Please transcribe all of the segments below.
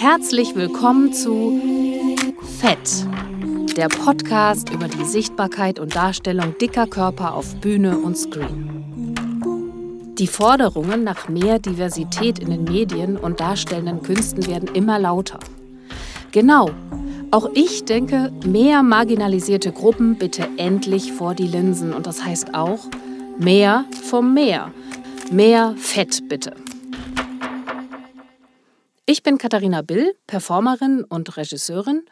Herzlich willkommen zu Fett, der Podcast über die Sichtbarkeit und Darstellung dicker Körper auf Bühne und Screen. Die Forderungen nach mehr Diversität in den Medien und darstellenden Künsten werden immer lauter. Genau, auch ich denke, mehr marginalisierte Gruppen bitte endlich vor die Linsen und das heißt auch mehr vom Meer. Mehr Fett bitte. Ich bin Katharina Bill, Performerin und Regisseurin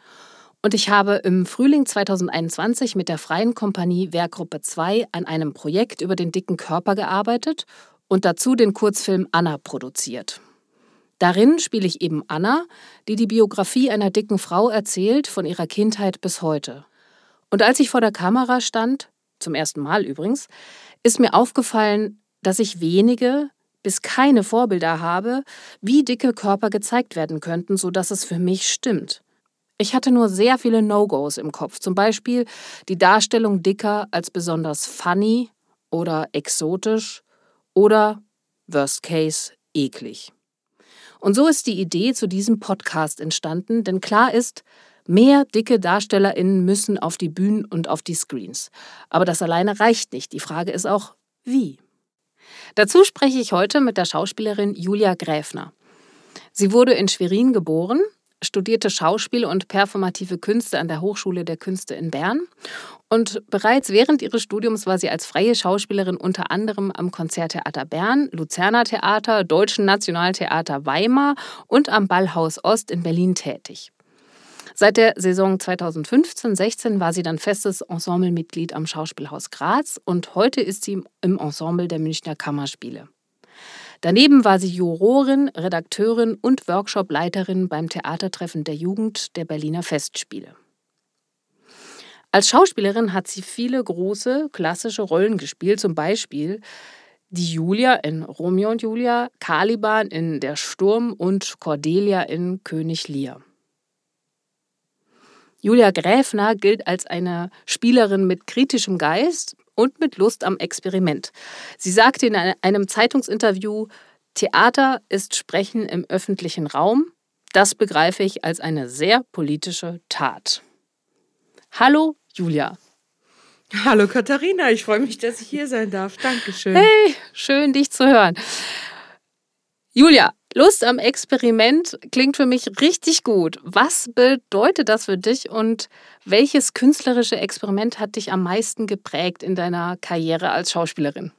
und ich habe im Frühling 2021 mit der Freien Kompanie Werkgruppe 2 an einem Projekt über den dicken Körper gearbeitet und dazu den Kurzfilm Anna produziert. Darin spiele ich eben Anna, die die Biografie einer dicken Frau erzählt, von ihrer Kindheit bis heute. Und als ich vor der Kamera stand, zum ersten Mal übrigens, ist mir aufgefallen, dass ich wenige, bis keine Vorbilder habe, wie dicke Körper gezeigt werden könnten, sodass es für mich stimmt. Ich hatte nur sehr viele No-Gos im Kopf, zum Beispiel die Darstellung dicker als besonders funny oder exotisch oder, worst case, eklig. Und so ist die Idee zu diesem Podcast entstanden, denn klar ist, mehr dicke DarstellerInnen müssen auf die Bühnen und auf die Screens. Aber das alleine reicht nicht. Die Frage ist auch, wie? Dazu spreche ich heute mit der Schauspielerin Julia Gräfner. Sie wurde in Schwerin geboren, studierte Schauspiel und performative Künste an der Hochschule der Künste in Bern und bereits während ihres Studiums war sie als freie Schauspielerin unter anderem am Konzerttheater Bern, Luzerner Theater, Deutschen Nationaltheater Weimar und am Ballhaus Ost in Berlin tätig. Seit der Saison 2015-16 war sie dann festes Ensemblemitglied am Schauspielhaus Graz und heute ist sie im Ensemble der Münchner Kammerspiele. Daneben war sie Jurorin, Redakteurin und Workshopleiterin beim Theatertreffen der Jugend der Berliner Festspiele. Als Schauspielerin hat sie viele große klassische Rollen gespielt, zum Beispiel die Julia in Romeo und Julia, Caliban in Der Sturm und Cordelia in König Lear. Julia Gräfner gilt als eine Spielerin mit kritischem Geist und mit Lust am Experiment. Sie sagte in einem Zeitungsinterview, Theater ist Sprechen im öffentlichen Raum. Das begreife ich als eine sehr politische Tat. Hallo, Julia. Hallo Katharina, ich freue mich, dass ich hier sein darf. Dankeschön. Hey, schön dich zu hören. Julia, Lust am Experiment klingt für mich richtig gut. Was bedeutet das für dich und welches künstlerische Experiment hat dich am meisten geprägt in deiner Karriere als Schauspielerin?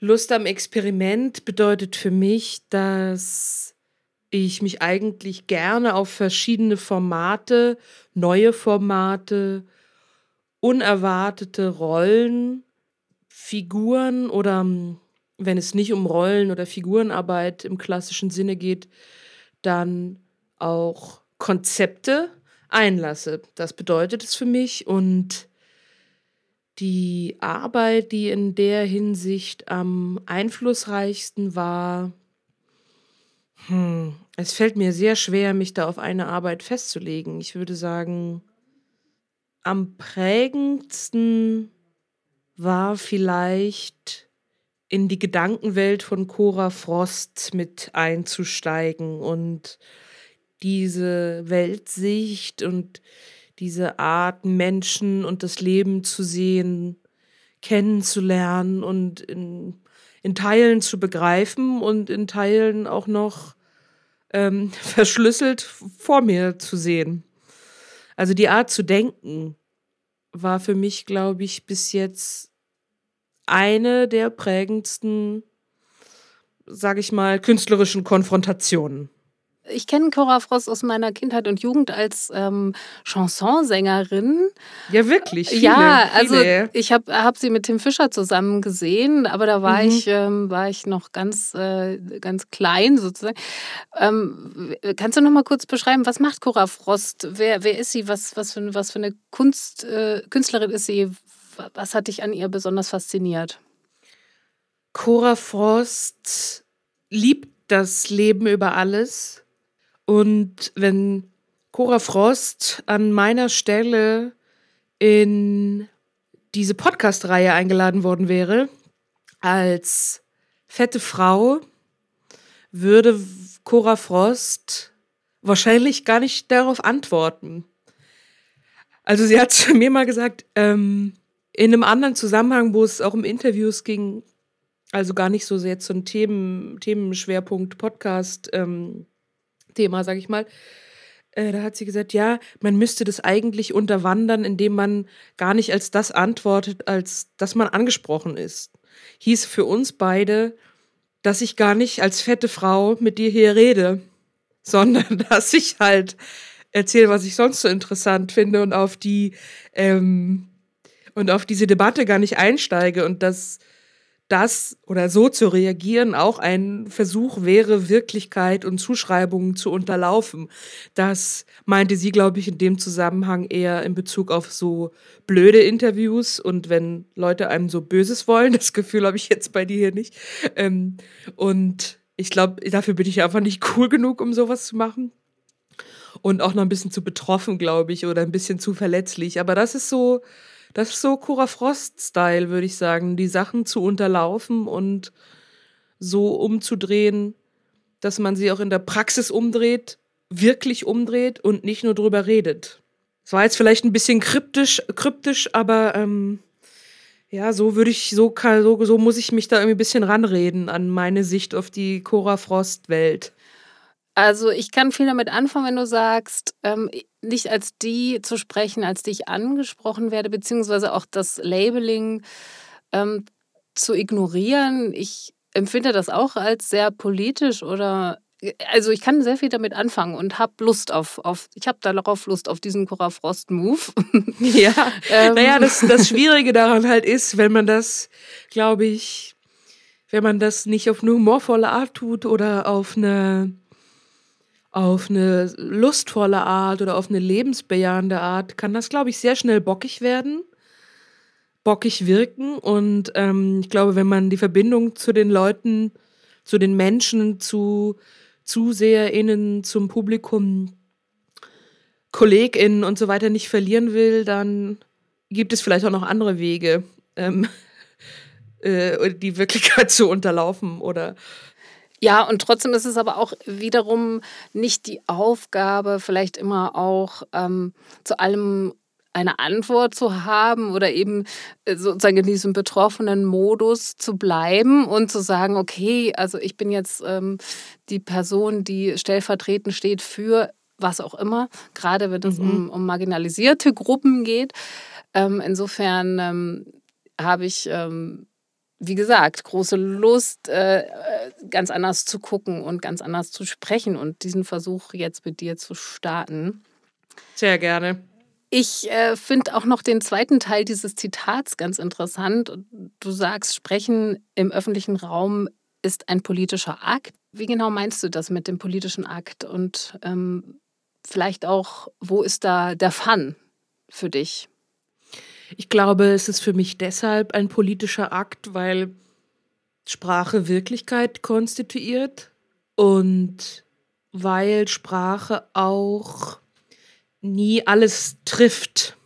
Lust am Experiment bedeutet für mich, dass ich mich eigentlich gerne auf verschiedene Formate, neue Formate, unerwartete Rollen, Figuren oder wenn es nicht um Rollen oder Figurenarbeit im klassischen Sinne geht, dann auch Konzepte einlasse. Das bedeutet es für mich und die Arbeit, die in der Hinsicht am einflussreichsten war, hm, es fällt mir sehr schwer, mich da auf eine Arbeit festzulegen. Ich würde sagen, am prägendsten war vielleicht in die Gedankenwelt von Cora Frost mit einzusteigen und diese Weltsicht und diese Art, Menschen und das Leben zu sehen, kennenzulernen und in, in Teilen zu begreifen und in Teilen auch noch ähm, verschlüsselt vor mir zu sehen. Also die Art zu denken war für mich, glaube ich, bis jetzt eine der prägendsten, sage ich mal, künstlerischen Konfrontationen. Ich kenne Cora Frost aus meiner Kindheit und Jugend als ähm, Chansonsängerin. Ja, wirklich. Viele, ja, also viele. ich habe hab sie mit Tim Fischer zusammen gesehen, aber da war mhm. ich ähm, war ich noch ganz äh, ganz klein sozusagen. Ähm, kannst du noch mal kurz beschreiben, was macht Cora Frost? Wer, wer ist sie? Was, was, für, was für eine Kunst, äh, Künstlerin ist sie? Was hat dich an ihr besonders fasziniert? Cora Frost liebt das Leben über alles. Und wenn Cora Frost an meiner Stelle in diese Podcast-Reihe eingeladen worden wäre, als fette Frau, würde Cora Frost wahrscheinlich gar nicht darauf antworten. Also sie hat zu mir mal gesagt, ähm, in einem anderen Zusammenhang, wo es auch um Interviews ging, also gar nicht so sehr zum Themen, Themenschwerpunkt Podcast ähm, Thema, sag ich mal. Äh, da hat sie gesagt, ja, man müsste das eigentlich unterwandern, indem man gar nicht als das antwortet, als dass man angesprochen ist. Hieß für uns beide, dass ich gar nicht als fette Frau mit dir hier rede, sondern dass ich halt erzähle, was ich sonst so interessant finde und auf die ähm, und auf diese Debatte gar nicht einsteige und dass das oder so zu reagieren auch ein Versuch wäre, Wirklichkeit und Zuschreibungen zu unterlaufen. Das meinte sie, glaube ich, in dem Zusammenhang eher in Bezug auf so blöde Interviews und wenn Leute einem so Böses wollen. Das Gefühl habe ich jetzt bei dir hier nicht. Ähm, und ich glaube, dafür bin ich einfach nicht cool genug, um sowas zu machen. Und auch noch ein bisschen zu betroffen, glaube ich, oder ein bisschen zu verletzlich. Aber das ist so, das ist so Cora Frost-Style, würde ich sagen, die Sachen zu unterlaufen und so umzudrehen, dass man sie auch in der Praxis umdreht, wirklich umdreht und nicht nur drüber redet. Das war jetzt vielleicht ein bisschen kryptisch, kryptisch, aber ähm, ja, so würde ich, so, so, so muss ich mich da irgendwie ein bisschen ranreden an meine Sicht auf die Cora Frost-Welt. Also ich kann viel damit anfangen, wenn du sagst, ähm, nicht als die zu sprechen, als die ich angesprochen werde, beziehungsweise auch das Labeling ähm, zu ignorieren. Ich empfinde das auch als sehr politisch oder also ich kann sehr viel damit anfangen und habe Lust auf, auf ich habe darauf Lust auf diesen Cora Frost Move. Ja, ähm. naja, das, das Schwierige daran halt ist, wenn man das, glaube ich, wenn man das nicht auf eine humorvolle Art tut oder auf eine auf eine lustvolle Art oder auf eine lebensbejahende Art kann das, glaube ich, sehr schnell bockig werden, bockig wirken. Und ähm, ich glaube, wenn man die Verbindung zu den Leuten, zu den Menschen, zu ZuseherInnen, zum Publikum, KollegInnen und so weiter nicht verlieren will, dann gibt es vielleicht auch noch andere Wege, ähm, äh, die Wirklichkeit zu unterlaufen oder ja, und trotzdem ist es aber auch wiederum nicht die Aufgabe, vielleicht immer auch ähm, zu allem eine Antwort zu haben oder eben äh, sozusagen in diesem betroffenen Modus zu bleiben und zu sagen, okay, also ich bin jetzt ähm, die Person, die stellvertretend steht für was auch immer, gerade wenn es mhm. um, um, marginalisierte Gruppen geht. Ähm, insofern ähm, habe ich ähm, wie gesagt, große Lust, äh, äh, ganz anders zu gucken und ganz anders zu sprechen und diesen Versuch jetzt mit dir zu starten. Sehr gerne. Ich äh, finde auch noch den zweiten Teil dieses Zitats ganz interessant. Du sagst, Sprechen im öffentlichen Raum ist ein politischer Akt. Wie genau meinst du das mit dem politischen Akt? Und ähm, vielleicht auch, wo ist da der Fun für dich? Ich glaube, es ist für mich deshalb ein politischer Akt, weil Sprache Wirklichkeit konstituiert und weil Sprache auch nie alles trifft.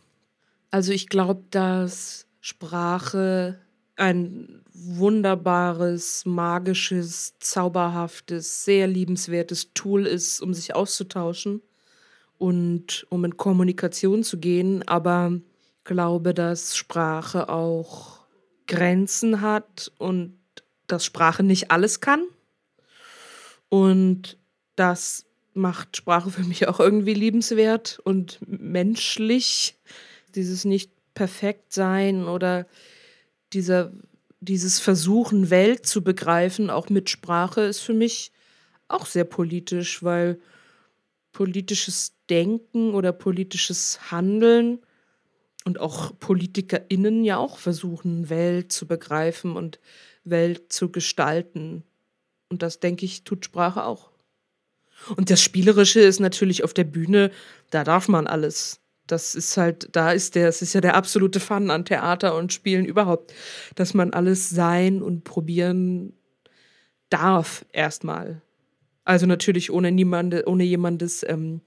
Also ich glaube, dass Sprache ein wunderbares, magisches, zauberhaftes, sehr liebenswertes Tool ist, um sich auszutauschen und um in Kommunikation zu gehen, aber glaube, dass Sprache auch Grenzen hat und dass Sprache nicht alles kann. Und das macht Sprache für mich auch irgendwie liebenswert und menschlich. Dieses nicht perfekt sein oder dieser, dieses Versuchen, Welt zu begreifen, auch mit Sprache, ist für mich auch sehr politisch, weil politisches Denken oder politisches Handeln und auch PolitikerInnen ja auch versuchen, Welt zu begreifen und Welt zu gestalten. Und das, denke ich, tut Sprache auch. Und das Spielerische ist natürlich auf der Bühne, da darf man alles. Das ist halt, da ist der, es ist ja der absolute Fun an Theater und Spielen überhaupt, dass man alles sein und probieren darf erstmal. Also natürlich ohne niemande, ohne jemandes ähm,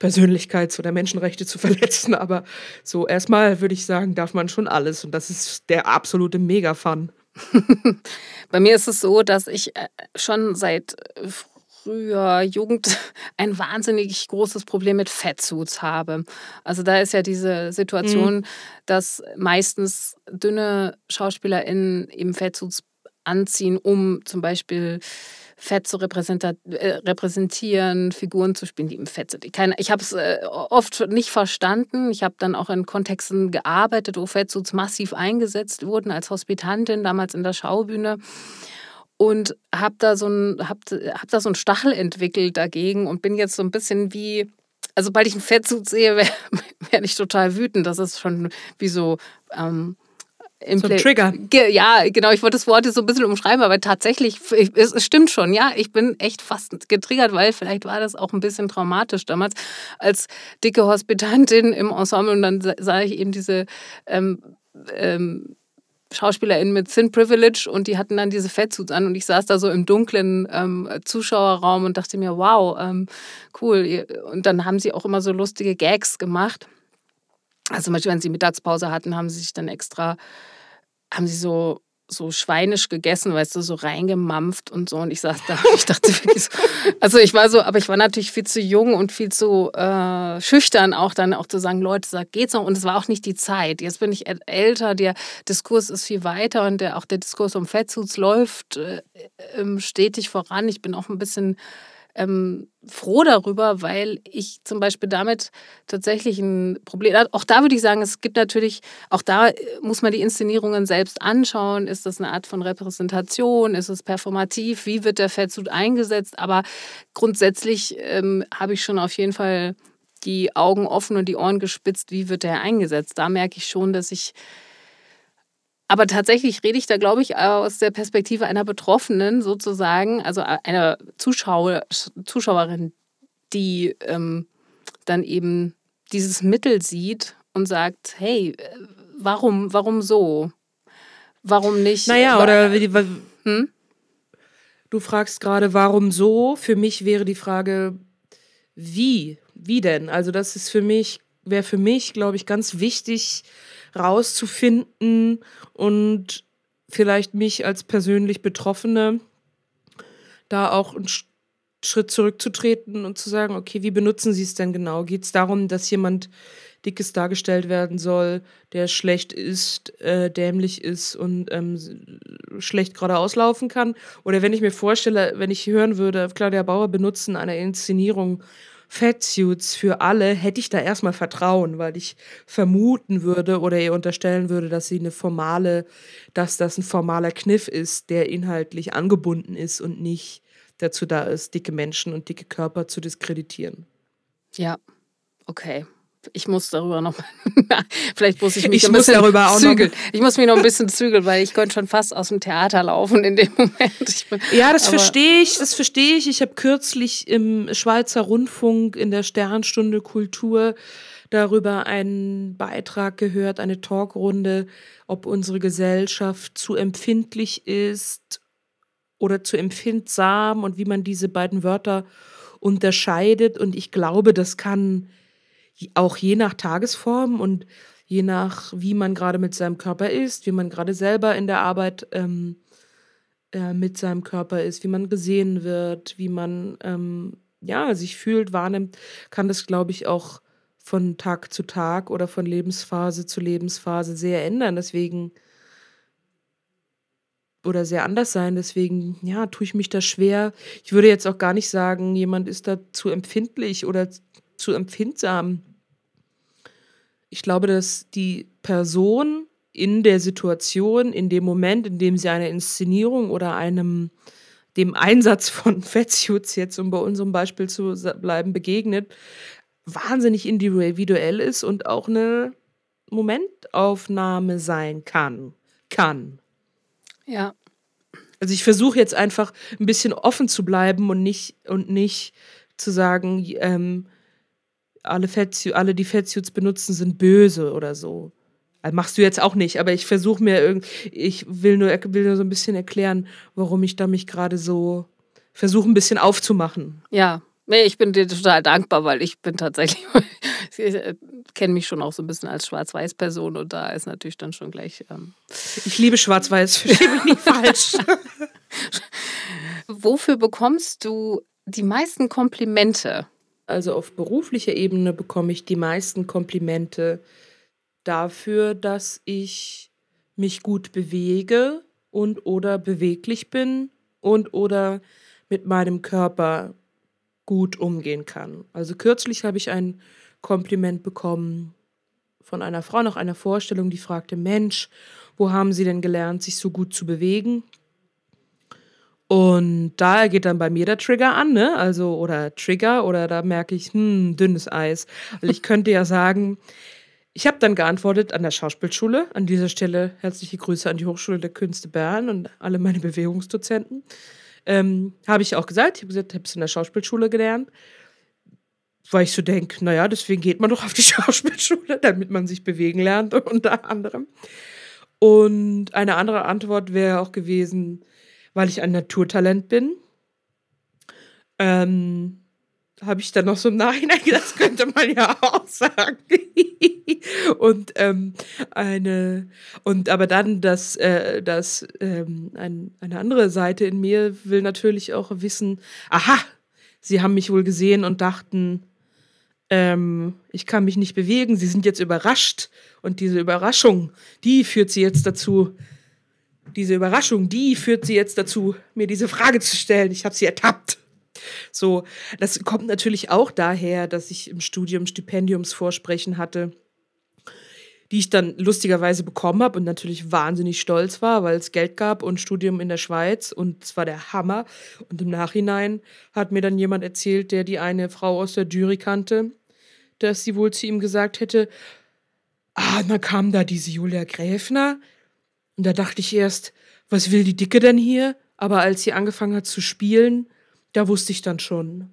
Persönlichkeits- oder Menschenrechte zu verletzen. Aber so erstmal würde ich sagen, darf man schon alles. Und das ist der absolute Mega-Fun. Bei mir ist es so, dass ich äh, schon seit früher Jugend ein wahnsinnig großes Problem mit Fettsuits habe. Also da ist ja diese Situation, mhm. dass meistens dünne SchauspielerInnen eben Fettsuits anziehen, um zum Beispiel Fett zu äh, repräsentieren, Figuren zu spielen, die im Fett sind. Ich habe es äh, oft nicht verstanden. Ich habe dann auch in Kontexten gearbeitet, wo Fettsuits massiv eingesetzt wurden als Hospitantin, damals in der Schaubühne und habe da so ein hab, hab da so einen Stachel entwickelt dagegen und bin jetzt so ein bisschen wie also sobald ich einen Fettsuit sehe, werde werd ich total wütend. Das ist schon wie so ähm, so ein Trigger. Ja, genau. Ich wollte das Wort jetzt so ein bisschen umschreiben, aber tatsächlich, es, es, stimmt schon, ja. Ich bin echt fast getriggert, weil vielleicht war das auch ein bisschen traumatisch damals als dicke Hospitantin im Ensemble und dann sah ich eben diese ähm, ähm, SchauspielerInnen mit Thin Privilege und die hatten dann diese Fettsuits an und ich saß da so im dunklen ähm, Zuschauerraum und dachte mir, wow, ähm, cool. Und dann haben sie auch immer so lustige Gags gemacht. Also zum Beispiel, wenn sie Mittagspause hatten, haben sie sich dann extra, haben sie so so schweinisch gegessen, weißt du, so reingemampft und so. Und ich saß da und ich dachte wirklich so, also ich war so, aber ich war natürlich viel zu jung und viel zu äh, schüchtern, auch dann auch zu sagen, Leute, sag, geht's noch? Und es war auch nicht die Zeit. Jetzt bin ich älter, der Diskurs ist viel weiter und der, auch der Diskurs um Fettsuits läuft äh, stetig voran. Ich bin auch ein bisschen ähm, froh darüber, weil ich zum Beispiel damit tatsächlich ein Problem, auch da würde ich sagen, es gibt natürlich, auch da äh, muss man die Inszenierungen selbst anschauen. Ist das eine Art von Repräsentation? Ist es performativ? Wie wird der Fettsuit eingesetzt? Aber grundsätzlich ähm, habe ich schon auf jeden Fall die Augen offen und die Ohren gespitzt, wie wird der eingesetzt. Da merke ich schon, dass ich aber tatsächlich rede ich da, glaube ich, aus der Perspektive einer Betroffenen sozusagen, also einer Zuschauer, Zuschauerin, die ähm, dann eben dieses Mittel sieht und sagt, hey, warum, warum so? Warum nicht? Naja, oder hm? du fragst gerade, warum so? Für mich wäre die Frage, wie? Wie denn? Also das ist für mich, wäre für mich, glaube ich, ganz wichtig, rauszufinden und vielleicht mich als persönlich Betroffene da auch einen Schritt zurückzutreten und zu sagen, okay, wie benutzen Sie es denn genau? Geht es darum, dass jemand dickes dargestellt werden soll, der schlecht ist, äh, dämlich ist und ähm, schlecht geradeaus laufen kann? Oder wenn ich mir vorstelle, wenn ich hören würde, Claudia Bauer benutzen eine Inszenierung Fatsuits für alle, hätte ich da erstmal Vertrauen, weil ich vermuten würde oder ihr unterstellen würde, dass sie eine formale, dass das ein formaler Kniff ist, der inhaltlich angebunden ist und nicht dazu da ist, dicke Menschen und dicke Körper zu diskreditieren. Ja, okay ich muss darüber noch, vielleicht muss ich mich ich ein bisschen darüber zügeln. Ich muss mich noch ein bisschen zügeln, weil ich könnte schon fast aus dem Theater laufen in dem Moment. Bin, ja, das verstehe ich, das verstehe ich. Ich habe kürzlich im Schweizer Rundfunk in der Sternstunde Kultur darüber einen Beitrag gehört, eine Talkrunde, ob unsere Gesellschaft zu empfindlich ist oder zu empfindsam und wie man diese beiden Wörter unterscheidet. Und ich glaube, das kann auch je nach Tagesform und je nach, wie man gerade mit seinem Körper ist, wie man gerade selber in der Arbeit ähm, äh, mit seinem Körper ist, wie man gesehen wird, wie man ähm, ja, sich fühlt, wahrnimmt, kann das, glaube ich, auch von Tag zu Tag oder von Lebensphase zu Lebensphase sehr ändern. Deswegen oder sehr anders sein. Deswegen, ja, tue ich mich da schwer. Ich würde jetzt auch gar nicht sagen, jemand ist da zu empfindlich oder zu empfindsam ich glaube, dass die Person in der Situation, in dem Moment, in dem sie einer Inszenierung oder einem dem Einsatz von Fettsuits jetzt, um bei unserem Beispiel zu bleiben, begegnet, wahnsinnig individuell ist und auch eine Momentaufnahme sein kann. Kann. Ja. Also ich versuche jetzt einfach ein bisschen offen zu bleiben und nicht und nicht zu sagen, ähm, alle, Fettsuits, alle die Fettsuits benutzen, sind böse oder so. Also machst du jetzt auch nicht, aber ich versuche mir irgendwie, ich will nur, will nur so ein bisschen erklären, warum ich da mich gerade so versuche, ein bisschen aufzumachen. Ja, Nee, ich bin dir total dankbar, weil ich bin tatsächlich, ich äh, kenne mich schon auch so ein bisschen als Schwarz-Weiß-Person und da ist natürlich dann schon gleich. Ähm ich liebe Schwarz-Weiß, verstehe mich nicht falsch. Wofür bekommst du die meisten Komplimente? Also auf beruflicher Ebene bekomme ich die meisten Komplimente dafür, dass ich mich gut bewege und oder beweglich bin und oder mit meinem Körper gut umgehen kann. Also kürzlich habe ich ein Kompliment bekommen von einer Frau nach einer Vorstellung, die fragte, Mensch, wo haben Sie denn gelernt, sich so gut zu bewegen? Und da geht dann bei mir der Trigger an, ne? Also, oder Trigger, oder da merke ich, hm, dünnes Eis. Weil ich könnte ja sagen, ich habe dann geantwortet an der Schauspielschule. An dieser Stelle herzliche Grüße an die Hochschule der Künste Bern und alle meine Bewegungsdozenten. Ähm, habe ich auch gesagt. Ich habe gesagt, ich habe es in der Schauspielschule gelernt. Weil ich so denke, naja, deswegen geht man doch auf die Schauspielschule, damit man sich bewegen lernt, unter anderem. Und eine andere Antwort wäre auch gewesen, weil ich ein Naturtalent bin. Ähm, habe ich dann noch so im Nachhinein das könnte man ja auch sagen. und ähm, eine und aber dann das, äh, das ähm, ein, eine andere Seite in mir will natürlich auch wissen, aha, sie haben mich wohl gesehen und dachten, ähm, ich kann mich nicht bewegen, sie sind jetzt überrascht und diese Überraschung, die führt sie jetzt dazu, diese Überraschung, die führt sie jetzt dazu, mir diese Frage zu stellen. Ich habe sie ertappt. So, das kommt natürlich auch daher, dass ich im Studium Stipendiumsvorsprechen hatte, die ich dann lustigerweise bekommen habe und natürlich wahnsinnig stolz war, weil es Geld gab und Studium in der Schweiz und es war der Hammer. Und im Nachhinein hat mir dann jemand erzählt, der die eine Frau aus der Jury kannte, dass sie wohl zu ihm gesagt hätte, ah, dann kam da diese Julia Gräfner. Und da dachte ich erst, was will die Dicke denn hier? Aber als sie angefangen hat zu spielen, da wusste ich dann schon.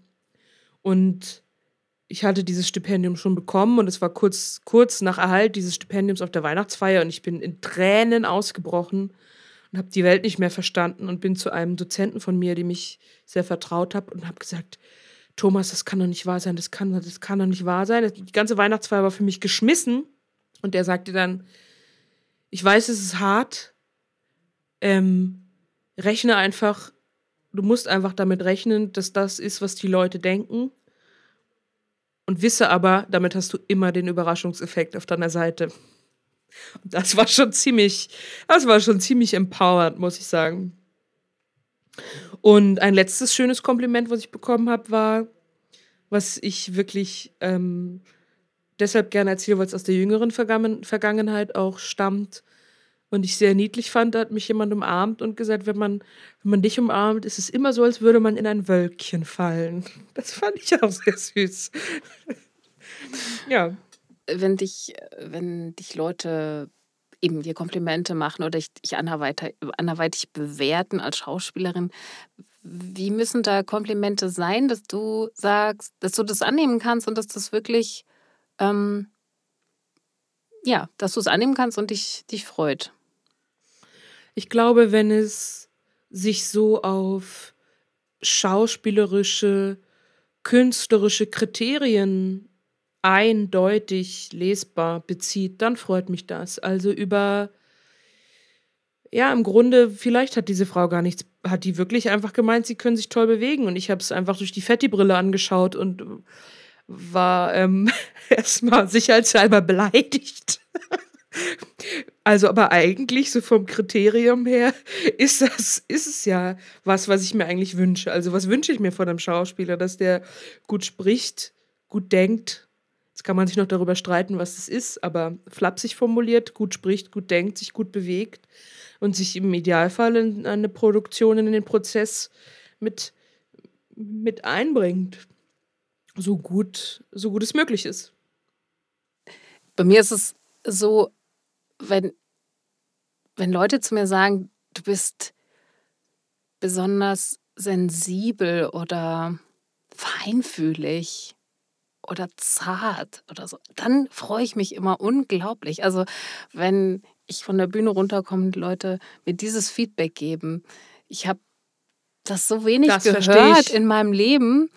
Und ich hatte dieses Stipendium schon bekommen und es war kurz, kurz nach Erhalt dieses Stipendiums auf der Weihnachtsfeier und ich bin in Tränen ausgebrochen und habe die Welt nicht mehr verstanden und bin zu einem Dozenten von mir, dem ich sehr vertraut habe und habe gesagt, Thomas, das kann doch nicht wahr sein, das kann, das kann doch nicht wahr sein. Die ganze Weihnachtsfeier war für mich geschmissen und der sagte dann, ich weiß, es ist hart, ähm, rechne einfach Du musst einfach damit rechnen, dass das ist, was die Leute denken. Und wisse aber, damit hast du immer den Überraschungseffekt auf deiner Seite. Und das war schon ziemlich, das war schon ziemlich empowered, muss ich sagen. Und ein letztes schönes Kompliment, was ich bekommen habe, war, was ich wirklich ähm, deshalb gerne erzähle, weil es aus der jüngeren Vergangenheit auch stammt und ich sehr niedlich fand, da hat mich jemand umarmt und gesagt, wenn man, wenn man dich umarmt, ist es immer so, als würde man in ein Wölkchen fallen. Das fand ich auch sehr süß. ja. Wenn dich, wenn dich Leute eben dir Komplimente machen oder dich, dich anderweitig, anderweitig bewerten als Schauspielerin, wie müssen da Komplimente sein, dass du sagst, dass du das annehmen kannst und dass das wirklich, ähm, ja, dass du es annehmen kannst und dich, dich freut? Ich glaube, wenn es sich so auf schauspielerische, künstlerische Kriterien eindeutig lesbar bezieht, dann freut mich das. Also über, ja, im Grunde, vielleicht hat diese Frau gar nichts, hat die wirklich einfach gemeint, sie können sich toll bewegen. Und ich habe es einfach durch die Fetti-Brille angeschaut und war ähm, erstmal sicherheitshalber beleidigt. Also, aber eigentlich, so vom Kriterium her, ist das, ist es ja was, was ich mir eigentlich wünsche. Also, was wünsche ich mir von einem Schauspieler? Dass der gut spricht, gut denkt. Jetzt kann man sich noch darüber streiten, was das ist, aber flapsig formuliert, gut spricht, gut denkt, sich gut bewegt und sich im Idealfall in eine Produktion, in den Prozess mit, mit einbringt. So gut, so gut es möglich ist. Bei mir ist es so, wenn, wenn Leute zu mir sagen, du bist besonders sensibel oder feinfühlig oder zart oder so, dann freue ich mich immer unglaublich. Also wenn ich von der Bühne runterkomme und Leute mir dieses Feedback geben, ich habe das so wenig das gehört in meinem Leben.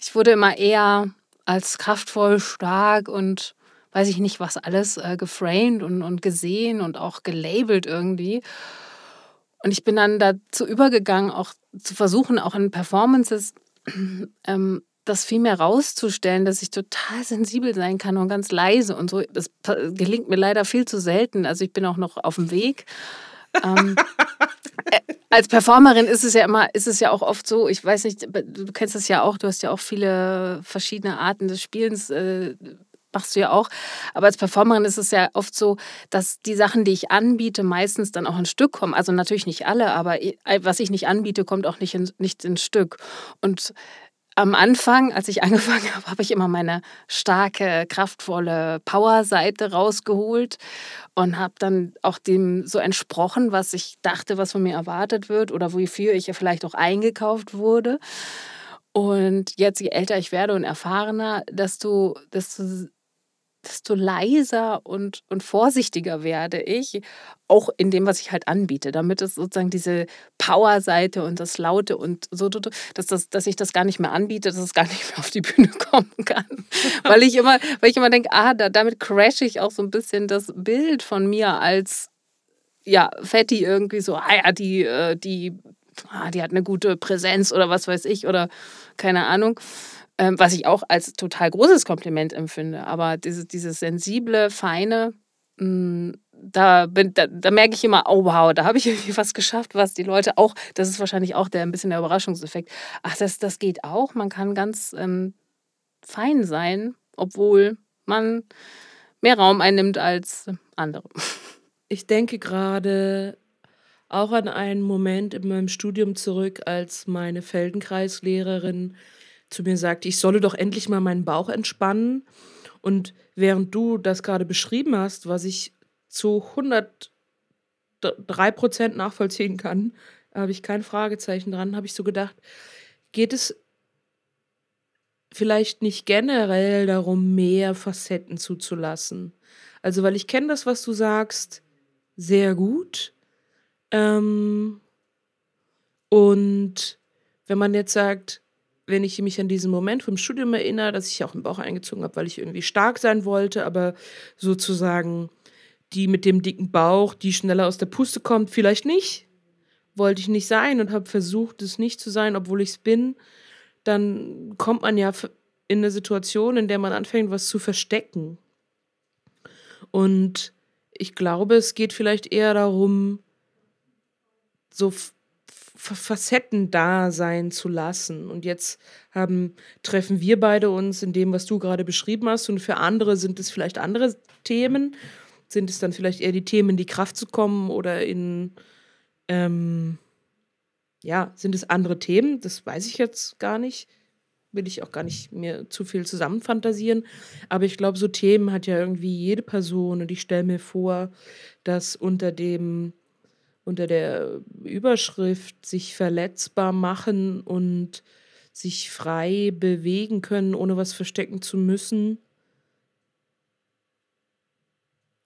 Ich wurde immer eher als kraftvoll, stark und weiß ich nicht was alles äh, geframed und, und gesehen und auch gelabelt irgendwie. Und ich bin dann dazu übergegangen, auch zu versuchen, auch in Performances ähm, das viel mehr rauszustellen, dass ich total sensibel sein kann und ganz leise und so. Das gelingt mir leider viel zu selten. Also ich bin auch noch auf dem Weg. ähm, äh, als Performerin ist es ja immer, ist es ja auch oft so, ich weiß nicht, du kennst das ja auch, du hast ja auch viele verschiedene Arten des Spielens. Äh, machst du ja auch. Aber als Performerin ist es ja oft so, dass die Sachen, die ich anbiete, meistens dann auch ein Stück kommen. Also natürlich nicht alle, aber was ich nicht anbiete, kommt auch nicht, in, nicht ins Stück. Und am Anfang, als ich angefangen habe, habe ich immer meine starke, kraftvolle Power-Seite rausgeholt und habe dann auch dem so entsprochen, was ich dachte, was von mir erwartet wird oder wofür ich ja vielleicht auch eingekauft wurde. Und jetzt, je älter ich werde und erfahrener, desto, desto desto leiser und, und vorsichtiger werde ich, auch in dem, was ich halt anbiete, damit es sozusagen diese Power-Seite und das Laute und so, dass, das, dass ich das gar nicht mehr anbiete, dass es gar nicht mehr auf die Bühne kommen kann. weil ich immer, weil ich immer denke, ah, da, damit crashe ich auch so ein bisschen das Bild von mir als ja, Fetti irgendwie so, ah ja, die, äh, die, ah, die hat eine gute Präsenz oder was weiß ich oder keine Ahnung ähm, was ich auch als total großes Kompliment empfinde. Aber dieses, dieses sensible, feine, mh, mm, da, bin, da, da, merke ich immer, oh wow, da habe ich irgendwie was geschafft, was die Leute auch, das ist wahrscheinlich auch der ein bisschen der Überraschungseffekt. Ach, das, das geht auch. Man kann ganz ähm, fein sein, obwohl man mehr Raum einnimmt als andere. Ich denke gerade auch an einen Moment in meinem Studium zurück, als meine Feldenkreislehrerin zu mir sagte, ich solle doch endlich mal meinen Bauch entspannen. Und während du das gerade beschrieben hast, was ich zu 103 Prozent nachvollziehen kann, habe ich kein Fragezeichen dran, habe ich so gedacht, geht es vielleicht nicht generell darum, mehr Facetten zuzulassen? Also, weil ich kenne das, was du sagst, sehr gut. Ähm, und wenn man jetzt sagt, wenn ich mich an diesen Moment vom Studium erinnere, dass ich auch im Bauch eingezogen habe, weil ich irgendwie stark sein wollte, aber sozusagen die mit dem dicken Bauch, die schneller aus der Puste kommt, vielleicht nicht. Wollte ich nicht sein und habe versucht, es nicht zu sein, obwohl ich es bin. Dann kommt man ja in eine Situation, in der man anfängt, was zu verstecken. Und ich glaube, es geht vielleicht eher darum, so Facetten da sein zu lassen. Und jetzt haben, treffen wir beide uns in dem, was du gerade beschrieben hast. Und für andere sind es vielleicht andere Themen. Sind es dann vielleicht eher die Themen, in die Kraft zu kommen oder in, ähm, ja, sind es andere Themen? Das weiß ich jetzt gar nicht. Will ich auch gar nicht mir zu viel zusammenfantasieren. Aber ich glaube, so Themen hat ja irgendwie jede Person. Und ich stelle mir vor, dass unter dem unter der Überschrift sich verletzbar machen und sich frei bewegen können, ohne was verstecken zu müssen,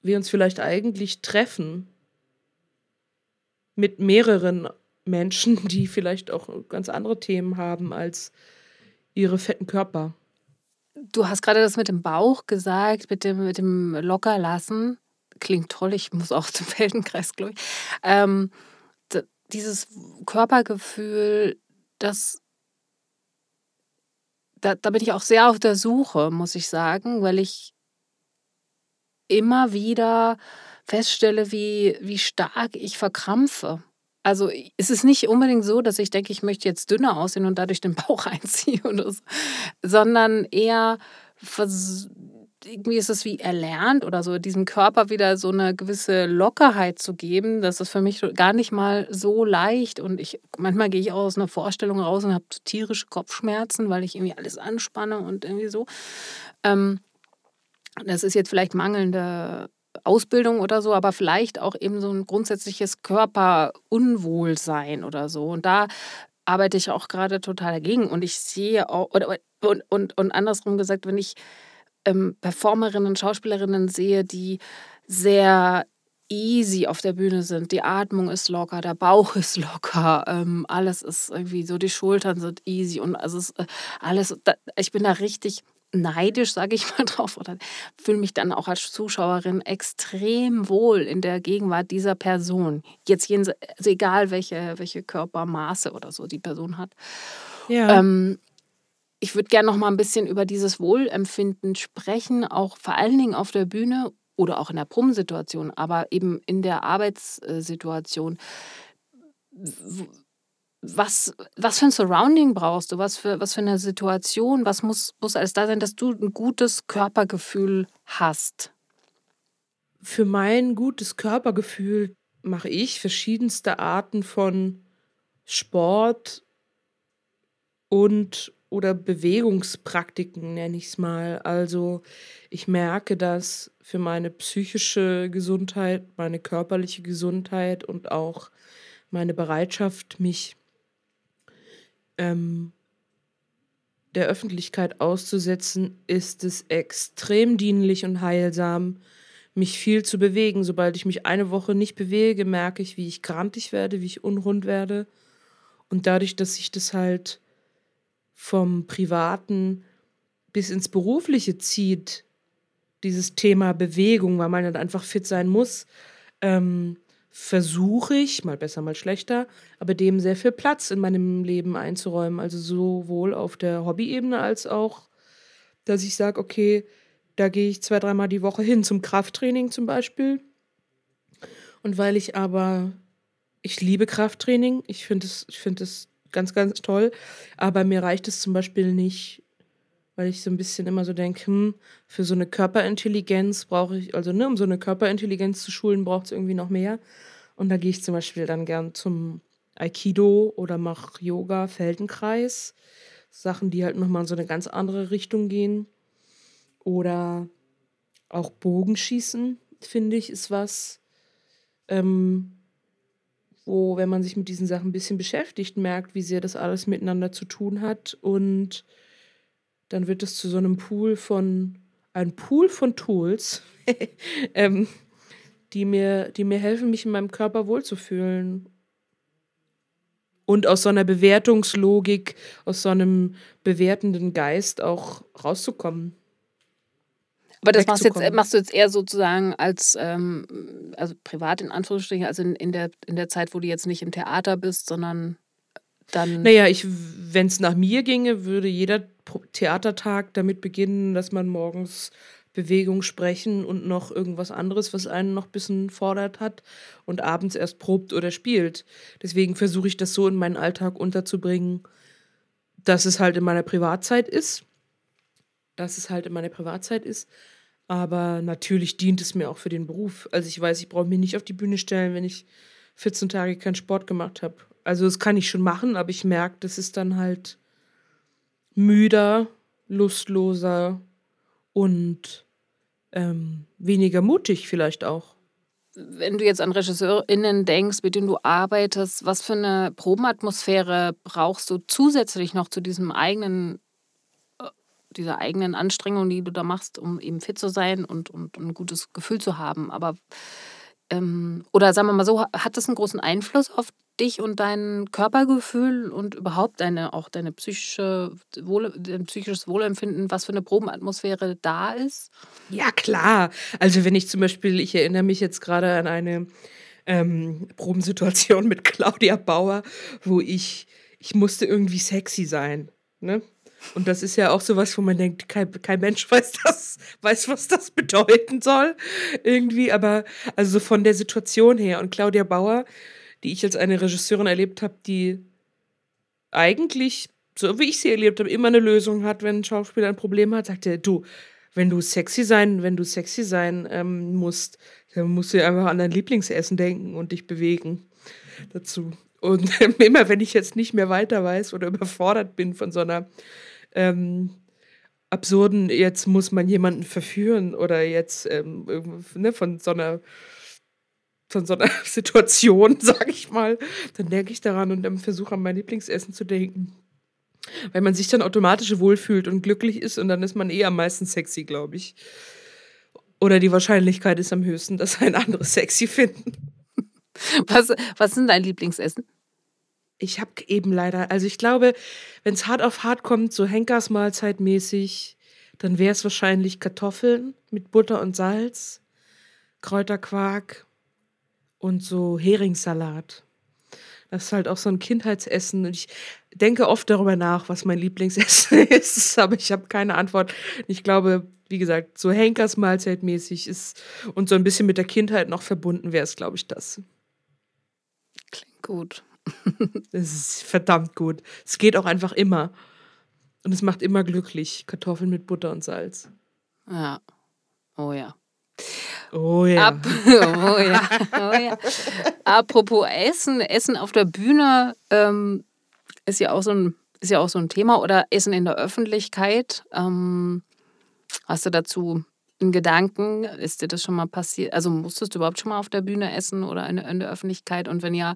wir uns vielleicht eigentlich treffen mit mehreren Menschen, die vielleicht auch ganz andere Themen haben als ihre fetten Körper. Du hast gerade das mit dem Bauch gesagt, mit dem, mit dem Lockerlassen klingt toll, ich muss auch zum Feldenkreis, glaube ich. Ähm, dieses Körpergefühl, das da, da bin ich auch sehr auf der Suche, muss ich sagen, weil ich immer wieder feststelle, wie, wie stark ich verkrampfe. Also es ist nicht unbedingt so, dass ich denke, ich möchte jetzt dünner aussehen und dadurch den Bauch einziehe so, sondern eher irgendwie ist es wie erlernt oder so, diesem Körper wieder so eine gewisse Lockerheit zu geben. Das ist für mich gar nicht mal so leicht. Und ich manchmal gehe ich auch aus einer Vorstellung raus und habe tierische Kopfschmerzen, weil ich irgendwie alles anspanne und irgendwie so. Ähm, das ist jetzt vielleicht mangelnde Ausbildung oder so, aber vielleicht auch eben so ein grundsätzliches Körperunwohlsein oder so. Und da arbeite ich auch gerade total dagegen. Und ich sehe auch, oder, und, und, und andersrum gesagt, wenn ich ähm, Performerinnen, Schauspielerinnen sehe, die sehr easy auf der Bühne sind. Die Atmung ist locker, der Bauch ist locker, ähm, alles ist irgendwie so, die Schultern sind easy und also ist äh, alles, da, ich bin da richtig neidisch, sage ich mal drauf, oder fühle mich dann auch als Zuschauerin extrem wohl in der Gegenwart dieser Person. Jetzt also egal welche, welche Körpermaße oder so die Person hat. Ja. Ähm, ich würde gerne noch mal ein bisschen über dieses Wohlempfinden sprechen, auch vor allen Dingen auf der Bühne oder auch in der Proben-Situation, aber eben in der Arbeitssituation. Was, was für ein Surrounding brauchst du? Was für, was für eine Situation? Was muss, muss alles da sein, dass du ein gutes Körpergefühl hast? Für mein gutes Körpergefühl mache ich verschiedenste Arten von Sport und oder Bewegungspraktiken, nenne ich es mal. Also ich merke, dass für meine psychische Gesundheit, meine körperliche Gesundheit und auch meine Bereitschaft, mich ähm, der Öffentlichkeit auszusetzen, ist es extrem dienlich und heilsam, mich viel zu bewegen. Sobald ich mich eine Woche nicht bewege, merke ich, wie ich grantig werde, wie ich unrund werde. Und dadurch, dass ich das halt vom Privaten bis ins Berufliche zieht, dieses Thema Bewegung, weil man dann einfach fit sein muss, ähm, versuche ich, mal besser, mal schlechter, aber dem sehr viel Platz in meinem Leben einzuräumen. Also sowohl auf der Hobbyebene als auch, dass ich sage, okay, da gehe ich zwei, dreimal die Woche hin zum Krafttraining zum Beispiel. Und weil ich aber, ich liebe Krafttraining, ich finde es, ich finde es ganz, ganz toll. Aber mir reicht es zum Beispiel nicht, weil ich so ein bisschen immer so denke, hm, für so eine Körperintelligenz brauche ich, also ne, um so eine Körperintelligenz zu schulen, braucht es irgendwie noch mehr. Und da gehe ich zum Beispiel dann gern zum Aikido oder mache Yoga, Feldenkreis. Sachen, die halt nochmal in so eine ganz andere Richtung gehen. Oder auch Bogenschießen, finde ich, ist was, ähm, wo, wenn man sich mit diesen Sachen ein bisschen beschäftigt, merkt, wie sehr das alles miteinander zu tun hat. Und dann wird es zu so einem Pool von, ein Pool von Tools, ähm, die, mir, die mir helfen, mich in meinem Körper wohlzufühlen. Und aus so einer Bewertungslogik, aus so einem bewertenden Geist auch rauszukommen. Aber das machst, jetzt, machst du jetzt eher sozusagen als, ähm, also privat in Anführungsstrichen, also in, in, der, in der Zeit, wo du jetzt nicht im Theater bist, sondern dann. Naja, wenn es nach mir ginge, würde jeder Theatertag damit beginnen, dass man morgens Bewegung, Sprechen und noch irgendwas anderes, was einen noch ein bisschen fordert hat und abends erst probt oder spielt. Deswegen versuche ich das so in meinen Alltag unterzubringen, dass es halt in meiner Privatzeit ist. Dass es halt in meiner Privatzeit ist aber natürlich dient es mir auch für den Beruf. Also ich weiß, ich brauche mich nicht auf die Bühne stellen, wenn ich 14 Tage keinen Sport gemacht habe. Also das kann ich schon machen, aber ich merke, das ist dann halt müder, lustloser und ähm, weniger mutig vielleicht auch. Wenn du jetzt an RegisseurInnen denkst, mit denen du arbeitest, was für eine Probenatmosphäre brauchst du zusätzlich noch zu diesem eigenen dieser eigenen Anstrengung, die du da machst, um eben fit zu sein und, und, ein gutes Gefühl zu haben. Aber ähm, oder sagen wir mal so, hat das einen großen Einfluss auf dich und dein Körpergefühl und überhaupt deine, auch deine psychische Wohl, dein psychisches Wohlempfinden, was für eine Probenatmosphäre da ist? Ja, klar. Also wenn ich zum Beispiel, ich erinnere mich jetzt gerade an eine ähm, Probensituation mit Claudia Bauer, wo ich, ich musste irgendwie sexy sein. Ne? Und das ist ja auch sowas, wo man denkt, kein, kein Mensch weiß das, weiß, was das bedeuten soll. Irgendwie, aber also von der Situation her. Und Claudia Bauer, die ich als eine Regisseurin erlebt habe, die eigentlich, so wie ich sie erlebt habe, immer eine Lösung hat, wenn ein Schauspieler ein Problem hat, sagt er, du, wenn du sexy sein, wenn du sexy sein ähm, musst, dann musst du einfach an dein Lieblingsessen denken und dich bewegen dazu. Und immer wenn ich jetzt nicht mehr weiter weiß oder überfordert bin von so einer ähm, absurden, jetzt muss man jemanden verführen oder jetzt ähm, ne, von so einer von so einer Situation, sag ich mal, dann denke ich daran und dann versuche an mein Lieblingsessen zu denken. Weil man sich dann automatisch wohlfühlt und glücklich ist und dann ist man eh am meisten sexy, glaube ich. Oder die Wahrscheinlichkeit ist am höchsten, dass ein anderes sexy finden. Was, was sind dein Lieblingsessen? Ich habe eben leider, also ich glaube, wenn es hart auf hart kommt, so Henkersmahlzeit mäßig, dann wäre es wahrscheinlich Kartoffeln mit Butter und Salz, Kräuterquark und so Heringssalat. Das ist halt auch so ein Kindheitsessen. Und ich denke oft darüber nach, was mein Lieblingsessen ist, aber ich habe keine Antwort. Ich glaube, wie gesagt, so Henkers Mahlzeitmäßig ist und so ein bisschen mit der Kindheit noch verbunden wäre es, glaube ich, das. Klingt gut. Es ist verdammt gut. Es geht auch einfach immer. Und es macht immer glücklich. Kartoffeln mit Butter und Salz. Ja. Oh ja. Oh ja. Ab, oh ja. Oh ja. Apropos Essen, Essen auf der Bühne ähm, ist ja auch so ein ist ja auch so ein Thema oder Essen in der Öffentlichkeit. Ähm, hast du dazu einen Gedanken? Ist dir das schon mal passiert? Also musstest du überhaupt schon mal auf der Bühne essen oder in, in der Öffentlichkeit? Und wenn ja,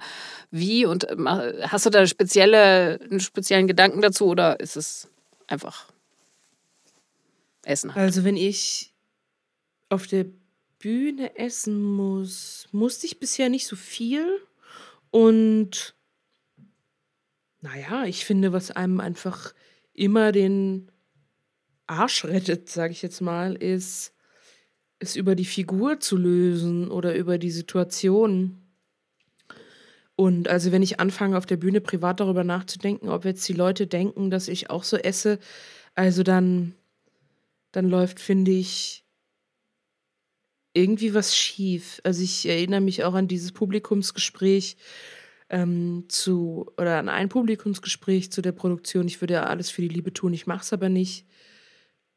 wie? Und äh, hast du da spezielle, einen speziellen Gedanken dazu oder ist es einfach Essen? Halt? Also wenn ich auf der Bühne essen muss, musste ich bisher nicht so viel. Und naja, ich finde, was einem einfach immer den Arsch rettet, sage ich jetzt mal, ist, es über die Figur zu lösen oder über die Situation. Und also wenn ich anfange auf der Bühne privat darüber nachzudenken, ob jetzt die Leute denken, dass ich auch so esse, also dann, dann läuft, finde ich, irgendwie was schief. Also ich erinnere mich auch an dieses Publikumsgespräch ähm, zu, oder an ein Publikumsgespräch zu der Produktion. Ich würde ja alles für die Liebe tun, ich mache es aber nicht.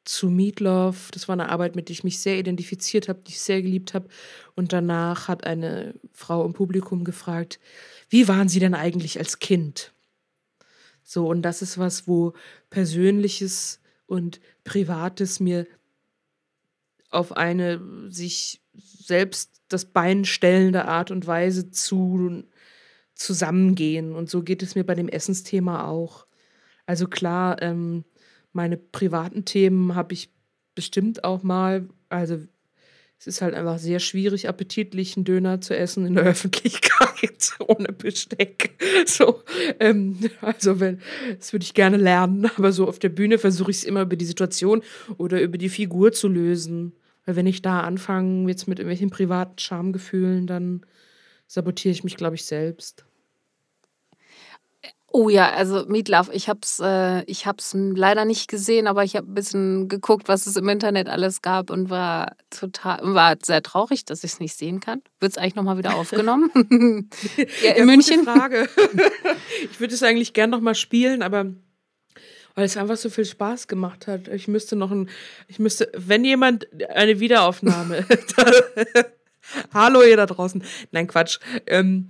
Zu Meatloaf, das war eine Arbeit, mit der ich mich sehr identifiziert habe, die ich sehr geliebt habe. Und danach hat eine Frau im Publikum gefragt, wie waren Sie denn eigentlich als Kind? So, und das ist was, wo Persönliches und Privates mir auf eine sich selbst das Bein stellende Art und Weise zu zusammengehen. Und so geht es mir bei dem Essensthema auch. Also klar, ähm, meine privaten Themen habe ich bestimmt auch mal. Also es ist halt einfach sehr schwierig, appetitlichen Döner zu essen in der Öffentlichkeit ohne Besteck. So, ähm, also wenn, das würde ich gerne lernen, aber so auf der Bühne versuche ich es immer über die Situation oder über die Figur zu lösen. Weil wenn ich da anfange, jetzt mit irgendwelchen privaten Schamgefühlen, dann sabotiere ich mich, glaube ich, selbst. Oh ja, also Meatloaf, ich hab's, äh, ich hab's leider nicht gesehen, aber ich habe ein bisschen geguckt, was es im Internet alles gab und war total, war sehr traurig, dass ich es nicht sehen kann. Wird es eigentlich nochmal wieder aufgenommen? ja, in ja, München. Frage. ich würde es eigentlich gern nochmal spielen, aber weil es einfach so viel Spaß gemacht hat. Ich müsste noch ein, ich müsste, wenn jemand eine Wiederaufnahme. Hallo ihr da draußen. Nein, Quatsch. Ähm,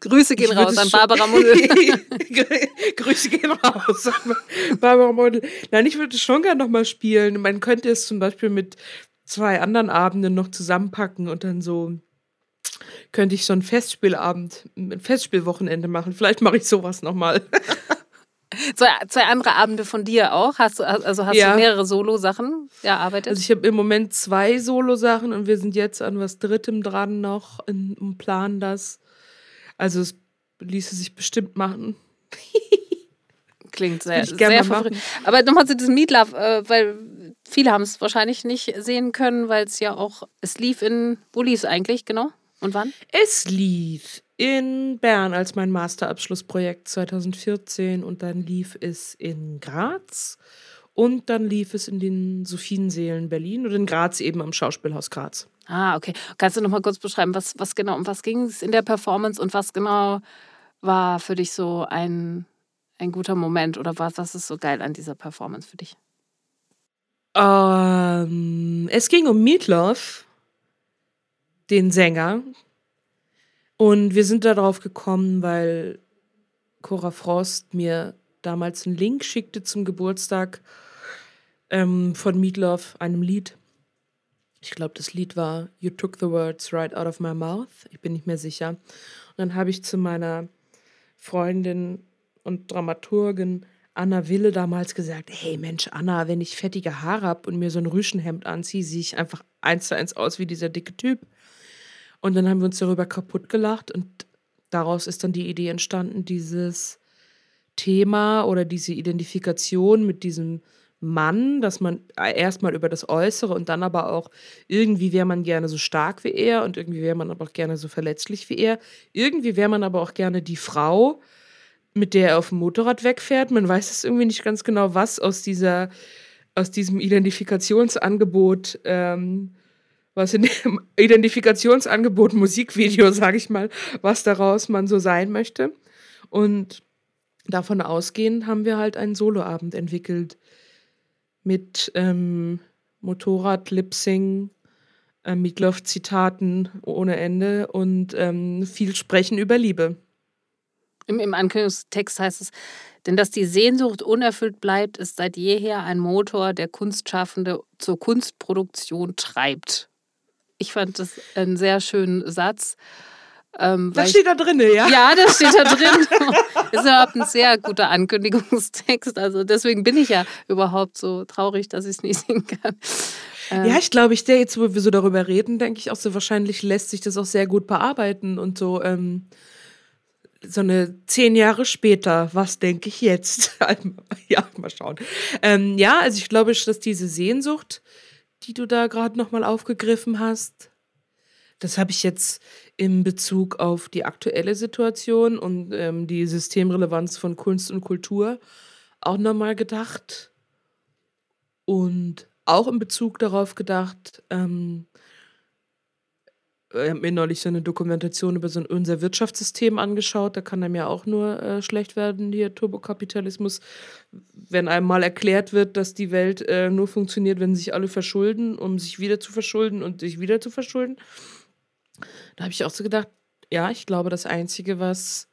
Grüße gehen raus an Barbara Muddel. Grüße gehen raus an Barbara Muddel. Nein, ich würde es schon gerne nochmal spielen. Man könnte es zum Beispiel mit zwei anderen Abenden noch zusammenpacken und dann so könnte ich so ein Festspielabend, ein Festspielwochenende machen. Vielleicht mache ich sowas nochmal. Zwei, zwei andere Abende von dir auch? Hast du, also hast ja. du mehrere Solo-Sachen erarbeitet? Also ich habe im Moment zwei Solo-Sachen und wir sind jetzt an was Drittem dran noch und planen das. Also es ließe sich bestimmt machen. Klingt sehr, sehr verrückt. Aber nochmal zu diesem Meatloaf, äh, weil viele haben es wahrscheinlich nicht sehen können, weil es ja auch, es lief in, wo lief es eigentlich genau? Und wann? Es lief in Bern als mein Masterabschlussprojekt 2014 und dann lief es in Graz und dann lief es in den Sophienseelen Berlin und in Graz eben am Schauspielhaus Graz. Ah, okay. Kannst du noch mal kurz beschreiben, was, was genau, um was ging es in der Performance und was genau war für dich so ein, ein guter Moment oder was, was ist so geil an dieser Performance für dich? Ähm, es ging um Meatloaf, den Sänger, und wir sind darauf gekommen, weil Cora Frost mir damals einen Link schickte zum Geburtstag ähm, von Meatloaf, einem Lied. Ich glaube, das Lied war You Took the Words Right Out of My Mouth. Ich bin nicht mehr sicher. Und dann habe ich zu meiner Freundin und Dramaturgin Anna Wille damals gesagt, hey Mensch, Anna, wenn ich fettige Haare habe und mir so ein Rüschenhemd anziehe, sehe ich einfach eins zu eins aus wie dieser dicke Typ. Und dann haben wir uns darüber kaputt gelacht und daraus ist dann die Idee entstanden, dieses Thema oder diese Identifikation mit diesem Mann, dass man erstmal über das Äußere und dann aber auch irgendwie wäre man gerne so stark wie er und irgendwie wäre man aber auch gerne so verletzlich wie er. Irgendwie wäre man aber auch gerne die Frau, mit der er auf dem Motorrad wegfährt. Man weiß es irgendwie nicht ganz genau, was aus dieser, aus diesem Identifikationsangebot, ähm, was in dem Identifikationsangebot Musikvideo, sage ich mal, was daraus man so sein möchte. Und davon ausgehend haben wir halt einen Soloabend entwickelt mit ähm, Motorrad, Lipsing, äh, Meatloaf-Zitaten ohne Ende und ähm, viel Sprechen über Liebe. Im, Im Ankündigungstext heißt es, denn dass die Sehnsucht unerfüllt bleibt, ist seit jeher ein Motor, der Kunstschaffende zur Kunstproduktion treibt. Ich fand das einen sehr schönen Satz. Ähm, das steht da drin, ja? Ja, das steht da drin. ist überhaupt ein sehr guter Ankündigungstext. Also deswegen bin ich ja überhaupt so traurig, dass ich es nicht singen kann. Ähm, ja, ich glaube, ich der jetzt, wo wir so darüber reden, denke ich auch so, wahrscheinlich lässt sich das auch sehr gut bearbeiten und so. Ähm, so eine zehn Jahre später, was denke ich jetzt? ja, mal schauen. Ähm, ja, also ich glaube, dass diese Sehnsucht, die du da gerade nochmal aufgegriffen hast, das habe ich jetzt in Bezug auf die aktuelle Situation und ähm, die Systemrelevanz von Kunst und Kultur auch nochmal gedacht. Und auch in Bezug darauf gedacht, ähm, ich habe mir neulich so eine Dokumentation über so unser Wirtschaftssystem angeschaut. Da kann einem ja auch nur äh, schlecht werden, hier Turbokapitalismus. Wenn einem mal erklärt wird, dass die Welt äh, nur funktioniert, wenn sich alle verschulden, um sich wieder zu verschulden und sich wieder zu verschulden. Da habe ich auch so gedacht, ja, ich glaube, das Einzige, was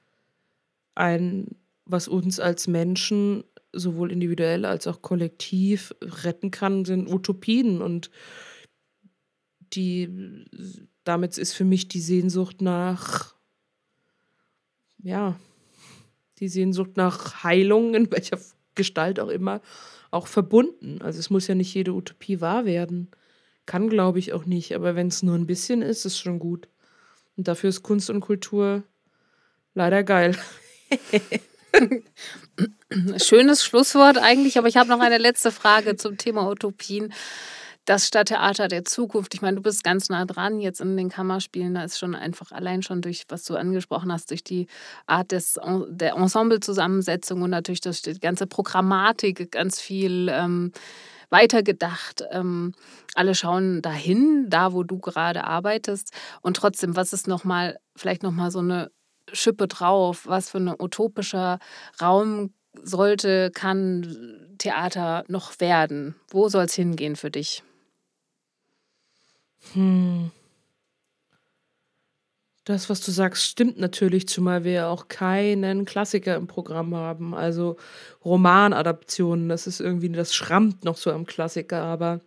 ein, was uns als Menschen sowohl individuell als auch kollektiv retten kann, sind Utopien. Und die, damit ist für mich die Sehnsucht nach, ja, die Sehnsucht nach Heilung, in welcher Gestalt auch immer, auch verbunden. Also es muss ja nicht jede Utopie wahr werden. Kann, glaube ich, auch nicht. Aber wenn es nur ein bisschen ist, ist schon gut. Und dafür ist Kunst und Kultur leider geil. Schönes Schlusswort eigentlich, aber ich habe noch eine letzte Frage zum Thema Utopien. Das Stadttheater der Zukunft, ich meine, du bist ganz nah dran jetzt in den Kammerspielen, da ist schon einfach allein schon durch, was du angesprochen hast, durch die Art des, der Ensemblezusammensetzung und natürlich durch die ganze Programmatik ganz viel ähm, weitergedacht. Ähm, alle schauen dahin, da wo du gerade arbeitest. Und trotzdem, was ist nochmal, vielleicht nochmal so eine Schippe drauf? Was für ein utopischer Raum sollte, kann Theater noch werden? Wo soll es hingehen für dich? Hm. Das, was du sagst, stimmt natürlich, zumal wir ja auch keinen Klassiker im Programm haben. Also Romanadaptionen, das ist irgendwie, das schrammt noch so am Klassiker, aber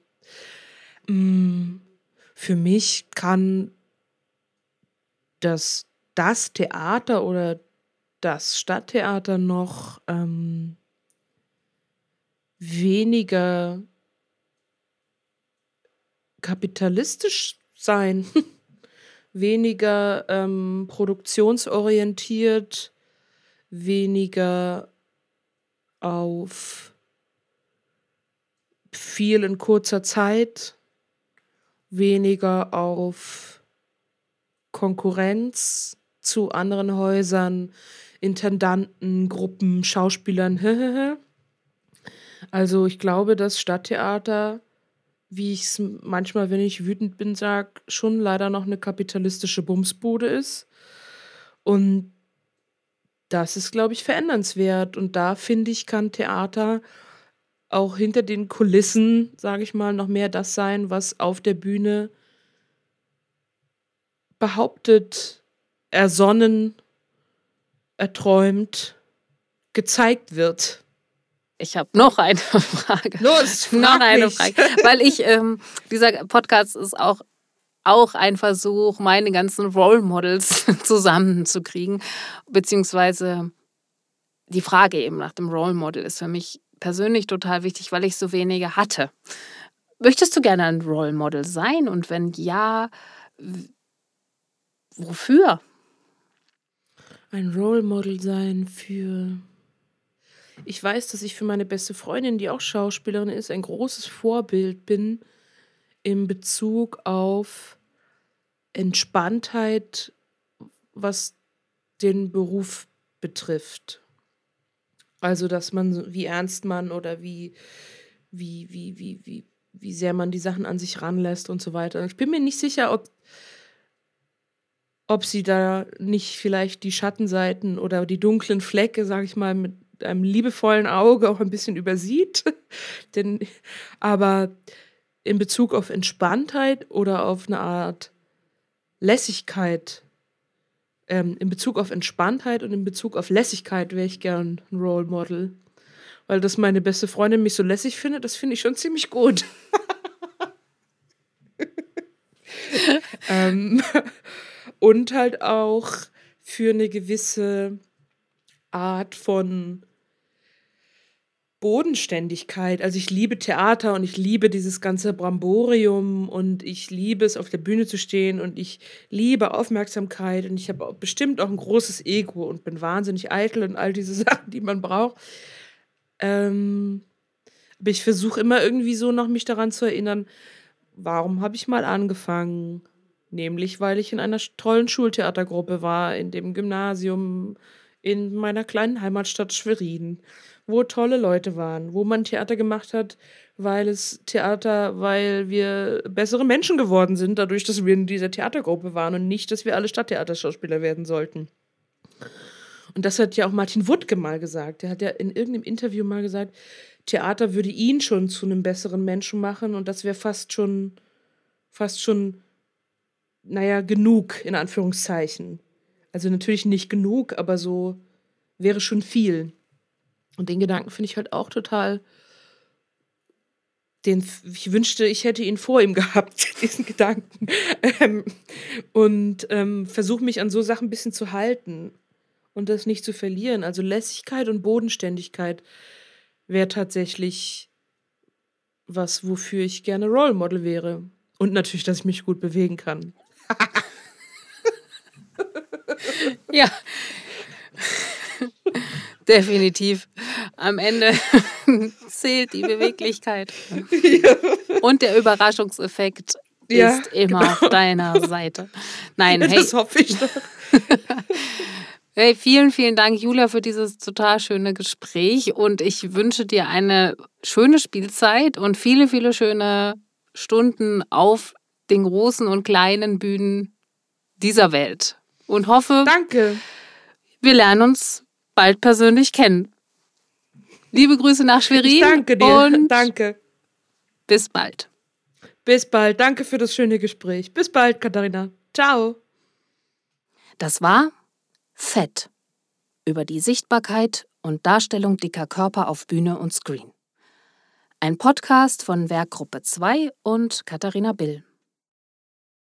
mh, mm, für mich kann das, das Theater oder das Stadttheater noch ähm, weniger kapitalistisch sein. weniger ähm, produktionsorientiert, weniger auf viel in kurzer Zeit, weniger auf Konkurrenz zu anderen Häusern, Intendanten, Gruppen, Schauspielern. also ich glaube, das Stadttheater wie ich es manchmal, wenn ich wütend bin, sage, schon leider noch eine kapitalistische Bumsbude ist. Und das ist, glaube ich, verändernswert. Und da finde ich, kann Theater auch hinter den Kulissen, sage ich mal, noch mehr das sein, was auf der Bühne behauptet, ersonnen, erträumt, gezeigt wird. Ich habe noch eine Frage. Los, noch eine mich. Frage. Weil ich, ähm, dieser Podcast ist auch, auch ein Versuch, meine ganzen Role Models zusammenzukriegen. Beziehungsweise die Frage eben nach dem Role Model ist für mich persönlich total wichtig, weil ich so wenige hatte. möchtest du gerne ein Role Model sein? Und wenn ja, wofür? Ein Role Model sein für. Ich weiß, dass ich für meine beste Freundin, die auch Schauspielerin ist, ein großes Vorbild bin in Bezug auf Entspanntheit, was den Beruf betrifft. Also, dass man, wie ernst man oder wie, wie, wie, wie, wie, wie sehr man die Sachen an sich ranlässt und so weiter. Ich bin mir nicht sicher, ob, ob sie da nicht vielleicht die Schattenseiten oder die dunklen Flecke, sag ich mal, mit einem liebevollen Auge auch ein bisschen übersieht. Denn, aber in Bezug auf Entspanntheit oder auf eine Art Lässigkeit ähm, in Bezug auf Entspanntheit und in Bezug auf Lässigkeit wäre ich gern ein Role Model. Weil dass meine beste Freundin mich so lässig findet, das finde ich schon ziemlich gut. ähm, und halt auch für eine gewisse Art von Bodenständigkeit. Also ich liebe Theater und ich liebe dieses ganze Bramborium und ich liebe es, auf der Bühne zu stehen und ich liebe Aufmerksamkeit und ich habe bestimmt auch ein großes Ego und bin wahnsinnig eitel und all diese Sachen, die man braucht. Ähm, aber ich versuche immer irgendwie so noch mich daran zu erinnern, warum habe ich mal angefangen? Nämlich, weil ich in einer tollen Schultheatergruppe war, in dem Gymnasium in meiner kleinen Heimatstadt Schwerin wo tolle Leute waren, wo man Theater gemacht hat, weil es Theater, weil wir bessere Menschen geworden sind, dadurch, dass wir in dieser Theatergruppe waren und nicht, dass wir alle Stadttheaterschauspieler werden sollten. Und das hat ja auch Martin Wuttke mal gesagt. Der hat ja in irgendeinem Interview mal gesagt, Theater würde ihn schon zu einem besseren Menschen machen und das wäre fast schon, fast schon, naja, genug, in Anführungszeichen. Also natürlich nicht genug, aber so wäre schon viel. Und den Gedanken finde ich halt auch total. Den, ich wünschte, ich hätte ihn vor ihm gehabt, diesen Gedanken. Ähm, und ähm, versuche mich an so Sachen ein bisschen zu halten und das nicht zu verlieren. Also Lässigkeit und Bodenständigkeit wäre tatsächlich was, wofür ich gerne Role Model wäre. Und natürlich, dass ich mich gut bewegen kann. ja. Definitiv. Am Ende zählt die Beweglichkeit. Ja. Und der Überraschungseffekt ja, ist immer genau. auf deiner Seite. Nein, hey. Das hoffe ich doch. Hey, vielen, vielen Dank, Julia, für dieses total schöne Gespräch. Und ich wünsche dir eine schöne Spielzeit und viele, viele schöne Stunden auf den großen und kleinen Bühnen dieser Welt. Und hoffe, Danke. wir lernen uns bald persönlich kennen. Liebe Grüße nach Schwerin. Ich danke dir. Und danke. Bis bald. Bis bald. Danke für das schöne Gespräch. Bis bald, Katharina. Ciao. Das war Fett über die Sichtbarkeit und Darstellung dicker Körper auf Bühne und Screen. Ein Podcast von Werkgruppe 2 und Katharina Bill.